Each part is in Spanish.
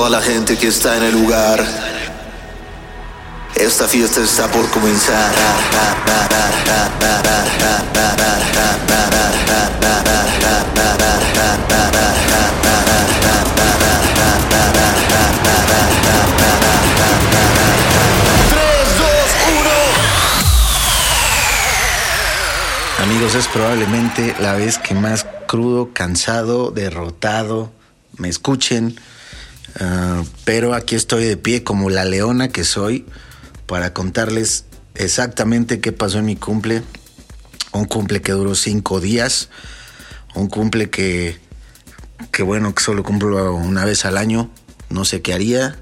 toda la gente que está en el lugar. Esta fiesta está por comenzar. Amigos, es probablemente la vez que más crudo, cansado, derrotado me escuchen. Uh, pero aquí estoy de pie como la leona que soy para contarles exactamente qué pasó en mi cumple. Un cumple que duró cinco días. Un cumple que, que bueno, que solo cumplo una vez al año. No sé qué haría.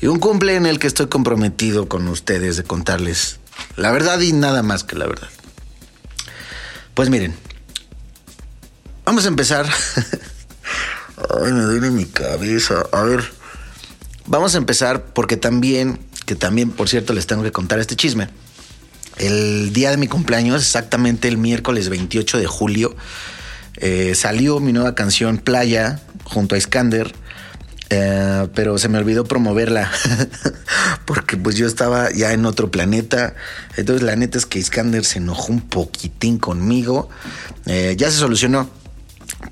Y un cumple en el que estoy comprometido con ustedes de contarles la verdad y nada más que la verdad. Pues miren, vamos a empezar. Ay, me duele mi cabeza. A ver, vamos a empezar porque también, que también, por cierto, les tengo que contar este chisme. El día de mi cumpleaños, exactamente el miércoles 28 de julio, eh, salió mi nueva canción Playa junto a Iskander. Eh, pero se me olvidó promoverla porque pues yo estaba ya en otro planeta. Entonces la neta es que Iskander se enojó un poquitín conmigo. Eh, ya se solucionó,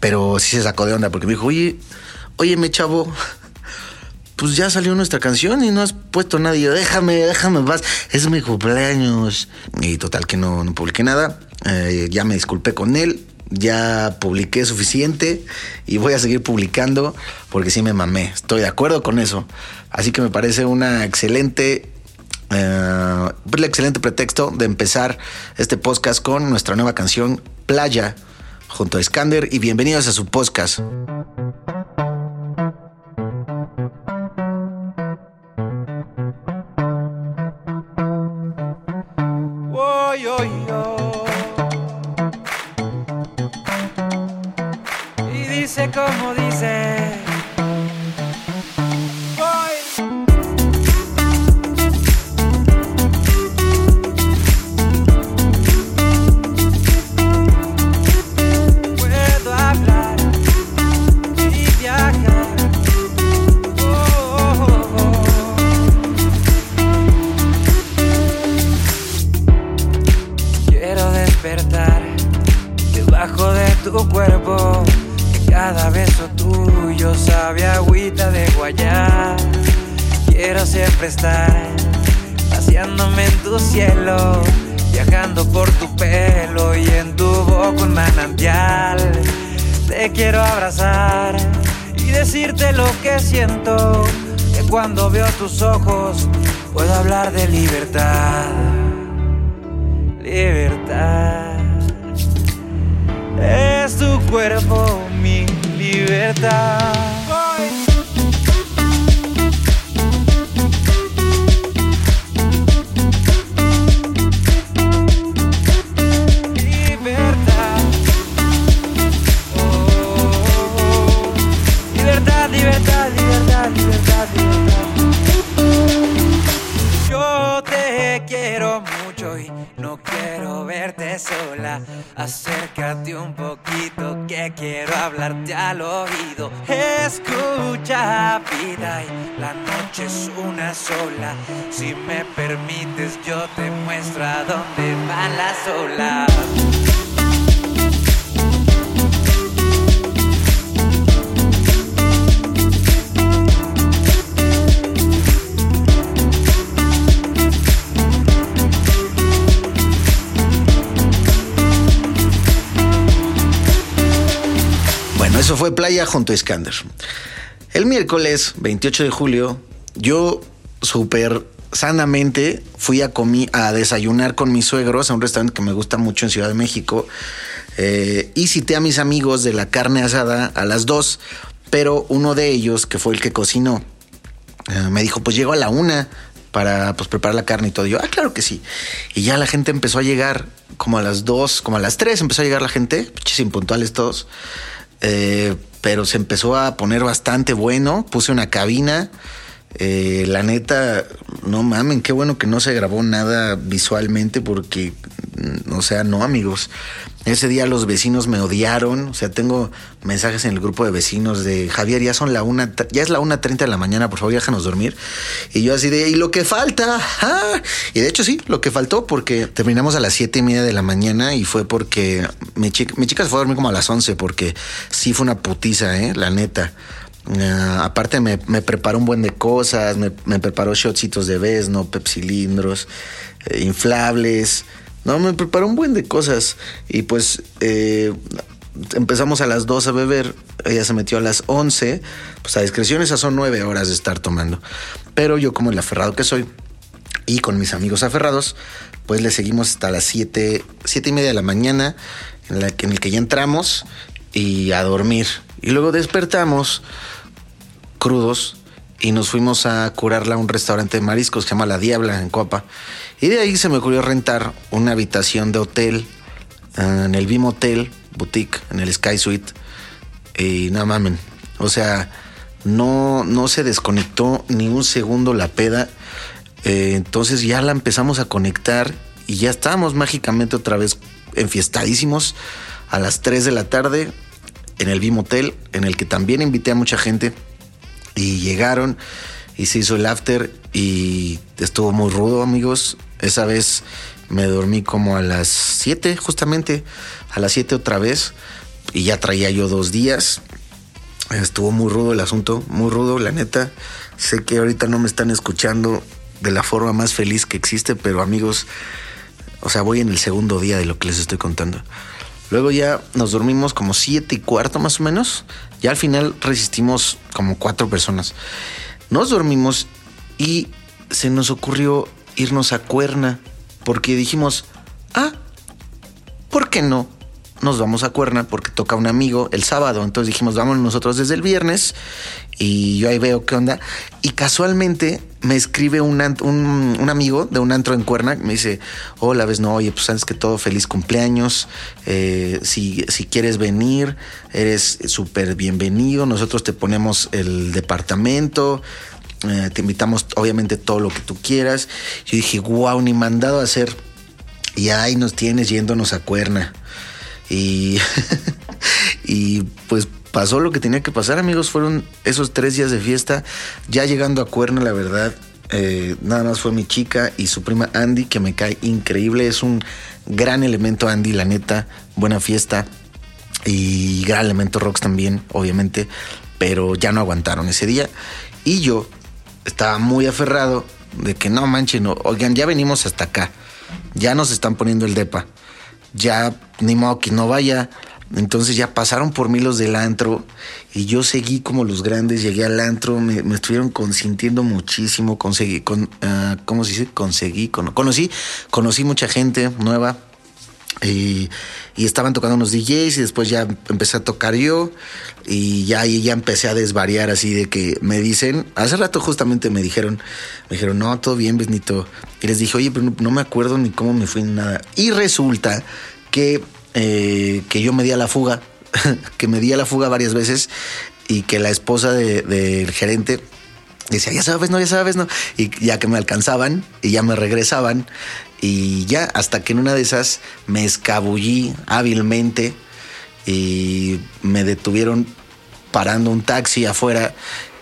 pero sí se sacó de onda porque me dijo, oye, oye, me chavo, pues ya salió nuestra canción y no has puesto nada. Y yo, déjame, déjame, vas, es mi cumpleaños. Y total que no, no publiqué nada. Eh, ya me disculpé con él ya publiqué suficiente y voy a seguir publicando porque sí me mamé. Estoy de acuerdo con eso. Así que me parece una excelente, uh, un excelente pretexto de empezar este podcast con nuestra nueva canción Playa junto a Skander y bienvenidos a su podcast. como dice. Paseándome en tu cielo, viajando por tu pelo y en tu boca un manantial. Te quiero abrazar y decirte lo que siento, que cuando veo tus ojos puedo hablar de libertad. Libertad. Es tu cuerpo mi libertad. Acércate un poquito que quiero hablarte al oído. Escucha vida y la noche es una sola. Si me permites yo te muestro a dónde van las olas. Fue Playa junto a Iskander. El miércoles 28 de julio, yo súper sanamente fui a, a desayunar con mis suegros a un restaurante que me gusta mucho en Ciudad de México. Eh, y cité a mis amigos de la carne asada a las dos, pero uno de ellos, que fue el que cocinó, eh, me dijo, pues llego a la una para pues, preparar la carne y todo. Y yo, ah, claro que sí. Y ya la gente empezó a llegar como a las dos, como a las tres empezó a llegar la gente, pinches impuntuales todos. Eh, pero se empezó a poner bastante bueno. Puse una cabina. Eh, la neta, no mamen, qué bueno que no se grabó nada visualmente porque O sea, no, amigos. Ese día los vecinos me odiaron. O sea, tengo mensajes en el grupo de vecinos de Javier, ya son la una, ya es la 1.30 de la mañana, por favor, déjanos dormir. Y yo así de, ¿y lo que falta? Ah. Y de hecho sí, lo que faltó porque terminamos a las siete y media de la mañana y fue porque mi chica, mi chica se fue a dormir como a las 11 porque sí fue una putiza, ¿eh? La neta. Ah, aparte me, me preparó un buen de cosas, me, me preparó shotcitos de Vesno, pepsilindros, eh, inflables. No, me preparó un buen de cosas. Y pues eh, empezamos a las 2 a beber. Ella se metió a las 11. Pues a discreción esas son 9 horas de estar tomando. Pero yo como el aferrado que soy y con mis amigos aferrados, pues le seguimos hasta las 7, 7 y media de la mañana en, la, que- el que ya entramos y a dormir. Y luego despertamos crudos y nos fuimos a curarla a un restaurante de mariscos que se llama La Diabla en Coapa. Y de ahí se me ocurrió rentar una habitación de hotel eh, en el Bim Hotel Boutique, en el Sky Suite. Y no mamen, o sea, no, no se desconectó ni un segundo la peda. Eh, entonces ya la empezamos a conectar y ya estábamos mágicamente otra vez enfiestadísimos a las 3 de la tarde en el Bim Hotel, en el que también invité a mucha gente y llegaron y se hizo el after y estuvo muy rudo, amigos. Esa vez me dormí como a las 7, justamente, a las 7 otra vez y ya traía yo dos días. Estuvo muy rudo el asunto, muy rudo, la neta. Sé que ahorita no me están escuchando de la forma más feliz que existe, pero amigos, o sea, voy en el segundo día de lo que les estoy contando. Luego ya nos dormimos como siete y cuarto más o menos. Ya al final resistimos como cuatro personas. Nos dormimos y se nos ocurrió irnos a Cuerna porque dijimos, ah, ¿por qué no? Nos vamos a Cuerna porque toca un amigo el sábado. Entonces dijimos, vámonos nosotros desde el viernes y yo ahí veo qué onda. Y casualmente me escribe un, amigo de un antro en Cuerna. Me dice, hola, ves, no, oye, pues sabes que todo, feliz cumpleaños. Eh, si, si quieres venir, eres súper bienvenido. Nosotros te ponemos el departamento. eh, te invitamos, obviamente, todo lo que tú quieras. Yo dije, wow, ni mandado a hacer. Y ahí nos tienes yéndonos a Cuerna. Y, y pues pasó lo que tenía que pasar, amigos. Fueron esos tres días de fiesta. Ya llegando a Cuerna, la verdad, eh, nada más fue mi chica y su prima Andy, que me cae increíble. Es un gran elemento, Andy, la neta. Buena fiesta. Y gran elemento Rocks también, obviamente. Pero ya no aguantaron ese día. Y yo estaba muy aferrado de que no manchen, no, oigan, ya venimos hasta acá. Ya nos están poniendo el depa ya ni modo que no vaya. Entonces ya pasaron por mí los del antro y yo seguí como los grandes, llegué al antro, me, estuvieron consintiendo muchísimo, conseguí, con, ah, ¿cómo se dice? Conseguí, cono- conocí, conocí mucha gente nueva y, y estaban tocando unos DJs y después ya empecé a tocar yo y ya ahí ya empecé a desvariar así de que me dicen, hace rato justamente me dijeron, me dijeron, no, todo bien, Benito. Y les dije, oye, pero no, no me acuerdo ni cómo me fui ni nada. Y resulta que, eh, que yo me di a la fuga, que me di a la fuga varias veces y que la esposa de- del gerente decía, ya sabes, no, ya sabes, no. Y ya que me alcanzaban y ya me regresaban. Y ya hasta que en una de esas me escabullí hábilmente y me detuvieron parando un taxi afuera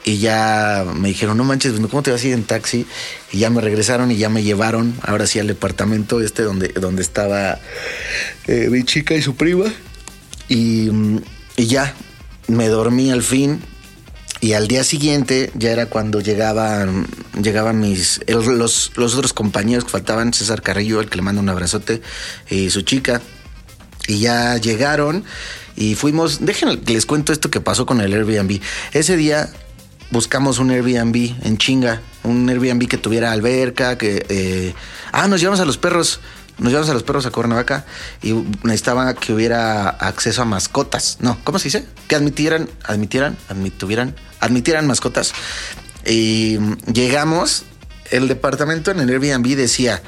y ya me dijeron, no manches, ¿cómo te vas a ir en taxi? Y ya me regresaron y ya me llevaron ahora sí al departamento este donde, donde estaba eh, mi chica y su prima. Y, mm, y ya me dormí al fin. Y al día siguiente ya era cuando llegaban, llegaban mis los, los otros compañeros que faltaban, César Carrillo, el que le manda un abrazote, y su chica. Y ya llegaron y fuimos. Que les cuento esto que pasó con el Airbnb. Ese día buscamos un Airbnb en chinga, un Airbnb que tuviera alberca, que eh, ah, nos llevamos a los perros, nos llevamos a los perros a Cuernavaca y necesitaba que hubiera acceso a mascotas. No, ¿cómo se dice? Que admitieran, admitieran, admitieran, admitieran mascotas. Y llegamos, el departamento en el Airbnb decía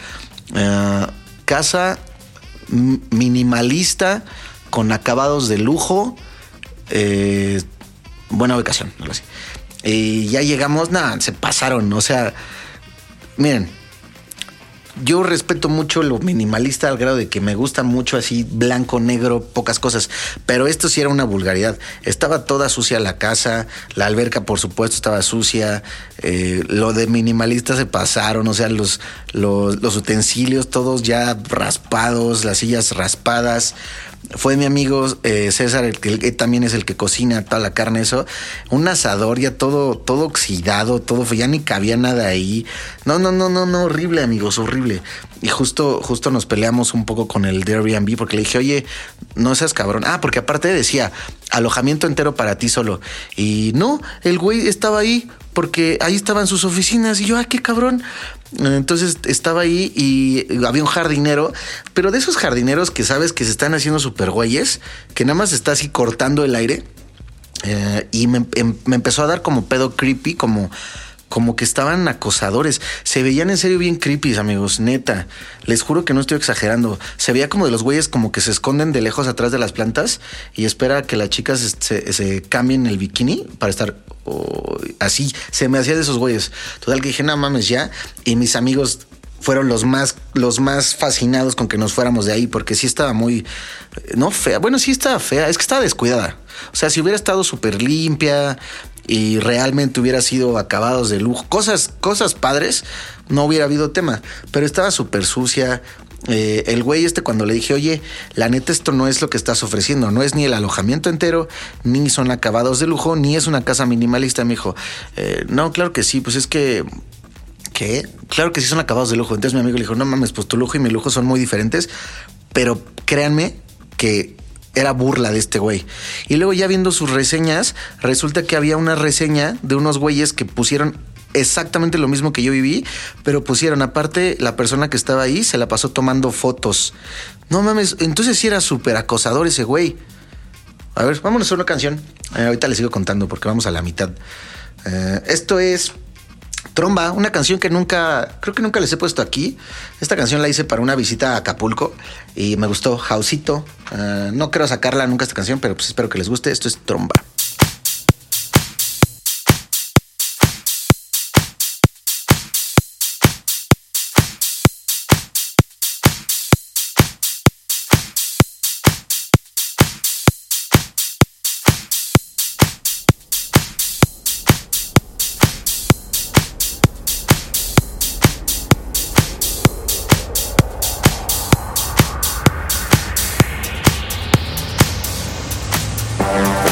eh, casa minimalista con acabados de lujo, eh, buena ubicación, algo así. Y ya llegamos, nada, se pasaron, o sea, miren, yo respeto mucho lo minimalista al grado de que me gusta mucho así blanco, negro, pocas cosas. Pero esto sí era una vulgaridad. Estaba toda sucia la casa, la alberca por supuesto estaba sucia, eh, lo de minimalista se pasaron, o sea, los, los, los utensilios todos ya raspados, las sillas raspadas fue mi amigo eh, César, el que también es el que cocina toda la carne, eso. Un asador ya todo, todo oxidado, todo, ya ni cabía nada ahí. No, no, no, no, no, horrible, amigos, horrible. Y justo, justo nos peleamos un poco con el de Airbnb porque le dije, oye, no seas cabrón. Ah, porque aparte decía, alojamiento entero para ti solo. Y no, el güey estaba ahí porque ahí estaban sus oficinas y yo, ay, qué cabrón. Entonces estaba ahí y había un jardinero, pero de esos jardineros que sabes que se están haciendo super güeyes, que nada más está así cortando el aire. Eh, y em, me, empezó a dar como pedo creepy, como, como que estaban acosadores. Se veían en serio bien creepy, amigos, neta. Les juro que no estoy exagerando. Se veía como de los güeyes como que se esconden de lejos atrás de las plantas y espera que las chicas se, cambien el bikini para estar así. Se me hacía de esos güeyes. Total que dije, no mames ya. Y mis amigos fueron los más, los más fascinados con que nos fuéramos de ahí, porque sí estaba muy, no fea, bueno, sí estaba fea, es que estaba descuidada. O sea, si hubiera estado súper limpia y realmente hubiera sido acabados de lujo, cosas, cosas padres, no hubiera habido tema, pero estaba súper sucia, eh, el güey este cuando le dije, oye, la neta esto no es lo que estás ofreciendo, no es ni el alojamiento entero, ni son acabados de lujo, ni es una casa minimalista, me dijo, eh, no, claro que sí, pues es que... ¿Qué? Claro que sí son acabados de lujo. Entonces mi amigo le dijo, no mames, pues tu lujo y mi lujo son muy diferentes, pero créanme que era burla de este güey. Y luego ya viendo sus reseñas, resulta que había una reseña de unos güeyes que pusieron exactamente lo mismo que yo viví, pero pusieron aparte la persona que estaba ahí se la pasó tomando fotos. No mames, entonces sí era súper acosador ese güey. A ver, vámonos a una canción. Eh, ahorita les sigo contando porque vamos a la mitad. Eh, esto es Tromba, una canción que nunca, creo que nunca les he puesto aquí. Esta canción la hice para una visita a Acapulco y me gustó, Jausito. Eh, no quiero sacarla nunca esta canción, pero pues espero que les guste. Esto es Tromba. Bye.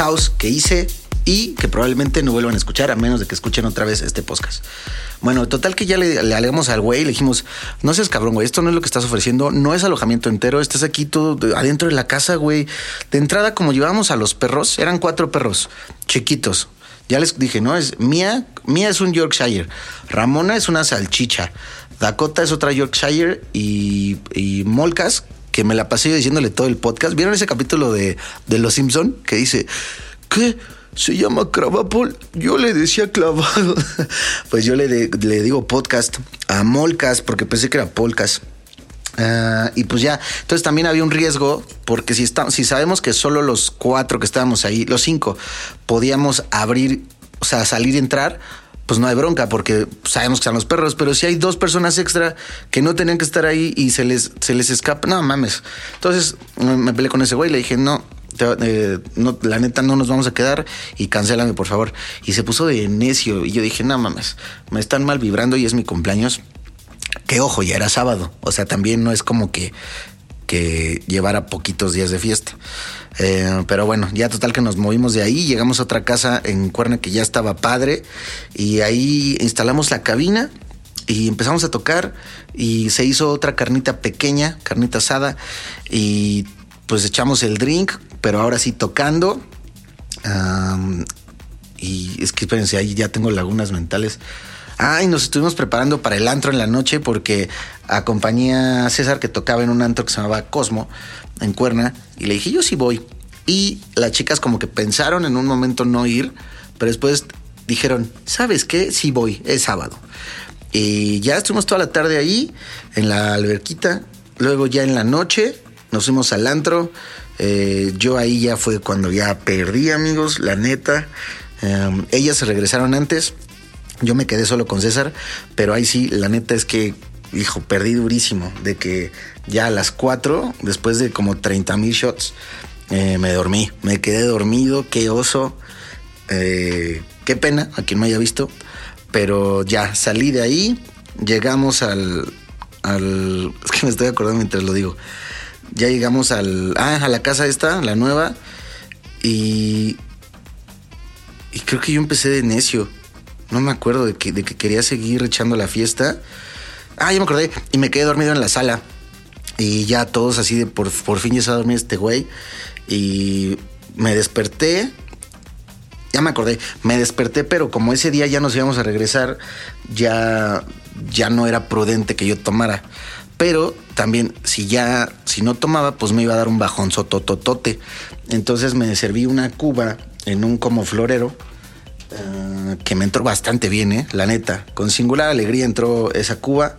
House que hice y que probablemente no vuelvan a escuchar a menos de que escuchen otra vez este podcast. Bueno, total que ya le, le al güey, le dijimos, no seas cabrón, güey, esto no es lo que estás ofreciendo, no es alojamiento entero, estás aquí todo adentro de la casa, güey. De entrada, como llevábamos a los perros, eran cuatro perros chiquitos. Ya les dije, no, es Mía, Mía es un Yorkshire, Ramona es una salchicha, Dakota es otra Yorkshire y, y Molcas, me la pasé diciéndole todo el podcast. ¿Vieron ese capítulo de, de Los Simpson que dice, ¿qué? se llama Cravapol. Yo le decía clavado. pues yo le, le, digo podcast a Molcas porque pensé que era Polcas. Uh, y pues ya, entonces también había un riesgo porque si, está, si sabemos que solo los cuatro que estábamos ahí, los cinco, podíamos abrir, o sea, salir y entrar, pues no hay bronca porque sabemos que están los perros, pero si hay dos personas extra que no tenían que estar ahí y se les, se les escapa, no mames. Entonces me peleé con ese güey y le dije, no, eh, no, la neta no nos vamos a quedar y cancélame por favor. Y se puso de necio y yo dije, no mames, me están mal vibrando y es mi cumpleaños. Que ojo, ya era sábado, o sea, también no es como que, que llevara poquitos días de fiesta. Eh, pero bueno, ya total que nos movimos de ahí, llegamos a otra casa en Cuerna que ya estaba padre y ahí instalamos la cabina y empezamos a tocar y se hizo otra carnita pequeña, carnita asada y pues echamos el drink, pero ahora sí tocando. y es que espérense, ahí ya tengo lagunas mentales. Ah, y nos estuvimos preparando para el antro en la noche porque acompañé a César que tocaba en un antro que se llamaba Cosmo en Cuerna y le dije, yo sí voy. Y las chicas como que pensaron en un momento no ir, pero después dijeron, ¿sabes qué? Sí voy, es sábado. Y ya estuvimos toda la tarde ahí en la alberquita. Luego ya en la noche nos fuimos al antro. Eh, yo ahí ya fue cuando ya perdí, amigos, la neta. Em, ellas se regresaron antes. Yo me quedé solo con César, pero ahí sí, la neta es que, hijo, perdí durísimo. De que ya a las 4, después de como 30 mil shots, eh, me dormí. Me quedé dormido, qué oso. Eh, qué pena a quien me haya visto. Pero ya salí de ahí. Llegamos al, al. Es que me estoy acordando mientras lo digo ya llegamos al, ah, a la casa esta, la nueva, y, y creo que yo empecé de necio. No me acuerdo de que, de que quería seguir echando la fiesta. Ah, ya me acordé. Y me quedé dormido en la sala. Y ya todos así de por, por fin ya se va a dormir este güey. Y me desperté. Ya me acordé. Me desperté, pero como ese día ya nos íbamos a regresar, ya, ya no era prudente que yo tomara pero también si ya, si no tomaba, pues me iba a dar un bajón sotototote. Entonces me serví una cuba en un como florero eh, que me entró bastante bien, ¿eh? la neta. Con singular alegría entró esa cuba.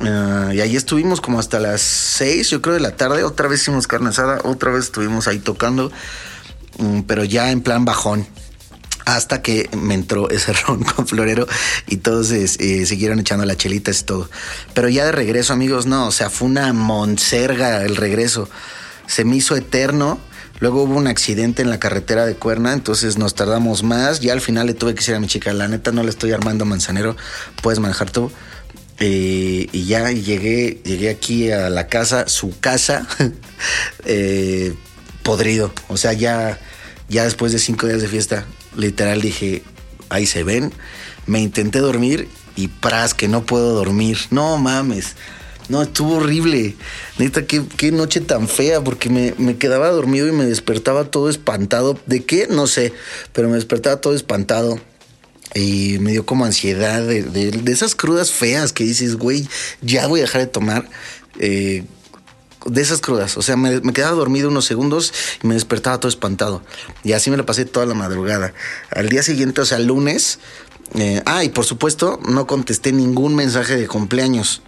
Eh, y ahí estuvimos como hasta las seis, yo creo, de la tarde. Otra vez hicimos carne asada, otra vez estuvimos ahí tocando, mm, pero ya en plan bajón hasta que me entró ese ron con florero y todos eh, siguieron echando la chelita y todo. Pero ya de regreso, amigos, no, o sea, fue una monserga el regreso. Se me hizo eterno. Luego hubo un accidente en la carretera de Cuerna, entonces nos tardamos más. Ya al final le tuve que decir a mi chica, la neta no le estoy armando manzanero, puedes manejar tú. Eh, y ya llegué, llegué aquí a la casa, su casa, eh, podrido. O sea, ya, ya después de cinco días de fiesta, literal dije, ahí se ven. Me intenté dormir y pras, que no puedo dormir. No mames. No, estuvo horrible. Neta, qué, qué noche tan fea, porque me, quedaba dormido y me despertaba todo espantado. ¿De qué? No sé, pero me despertaba todo espantado. Y me dio como ansiedad de, de, esas crudas feas que dices, güey, ya voy a dejar de tomar. Eh, de esas crudas. O sea, me, quedaba dormido unos segundos y me despertaba todo espantado. Y así me lo pasé toda la madrugada. Al día siguiente, o sea, lunes. Eh, ah, y por supuesto, no contesté ningún mensaje de cumpleaños.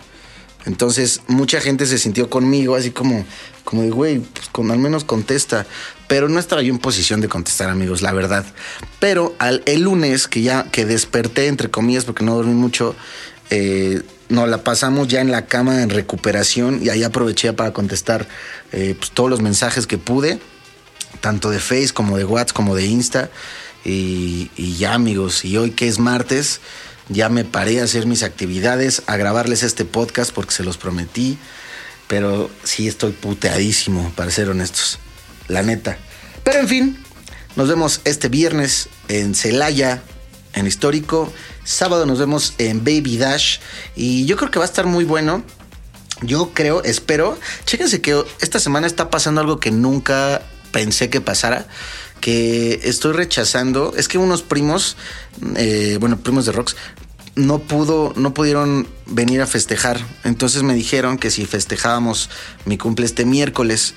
Entonces, mucha gente se sintió conmigo, así como, como de, güey, pues con, al menos contesta. Pero no estaba yo en posición de contestar, amigos, la verdad. Pero al, el lunes, que ya que desperté, entre comillas, porque no dormí mucho, eh, nos la pasamos ya en la cama en recuperación y ahí aproveché para contestar eh, pues, todos los mensajes que pude, tanto de Face como de WhatsApp como de Insta. Y, ya amigos, y hoy que es martes, ya me paré a hacer mis actividades, a grabarles este podcast porque se los prometí, pero sí estoy puteadísimo, para ser honestos, la neta. Pero en fin, Nos vemos este viernes en Celaya, en Histórico. Sábado nos vemos en Baby Dash. Y yo creo que va a estar muy bueno. Yo creo, espero. Chéquense que esta semana está pasando algo que nunca pensé que pasara. Que estoy rechazando. Es que unos primos, eh, bueno, primos de Rocks, no pudo, no pudieron venir a festejar. Entonces me dijeron que si festejábamos mi cumple este miércoles,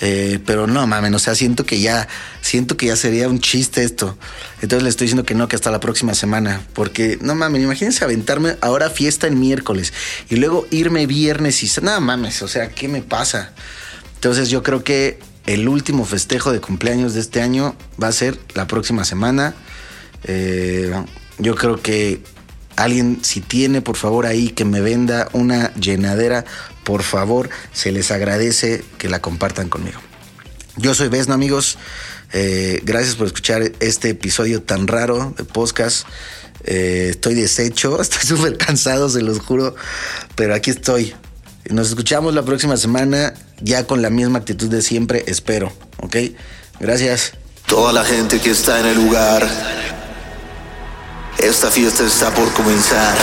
eh, pero no mames, o sea, siento que ya, siento que ya sería un chiste esto. Entonces le estoy diciendo que no, que hasta la próxima semana, porque no mames, imagínense aventarme ahora fiesta el miércoles y luego irme viernes y nada mames, o sea, ¿qué me pasa? Entonces yo creo que el último festejo de cumpleaños de este año va a ser la próxima semana. Eh, yo creo que Alguien, si tiene, por favor, ahí que me venda una llenadera, por favor, se les agradece que la compartan conmigo. Yo soy Besno, amigos. Eh, gracias por escuchar este episodio tan raro de podcast. Eh, estoy deshecho, estoy súper cansado, se los juro, pero aquí estoy. Nos escuchamos la próxima semana, ya con la misma actitud de siempre, espero, ¿ok? Gracias. Toda la gente que está en el lugar, esta fiesta está por comenzar.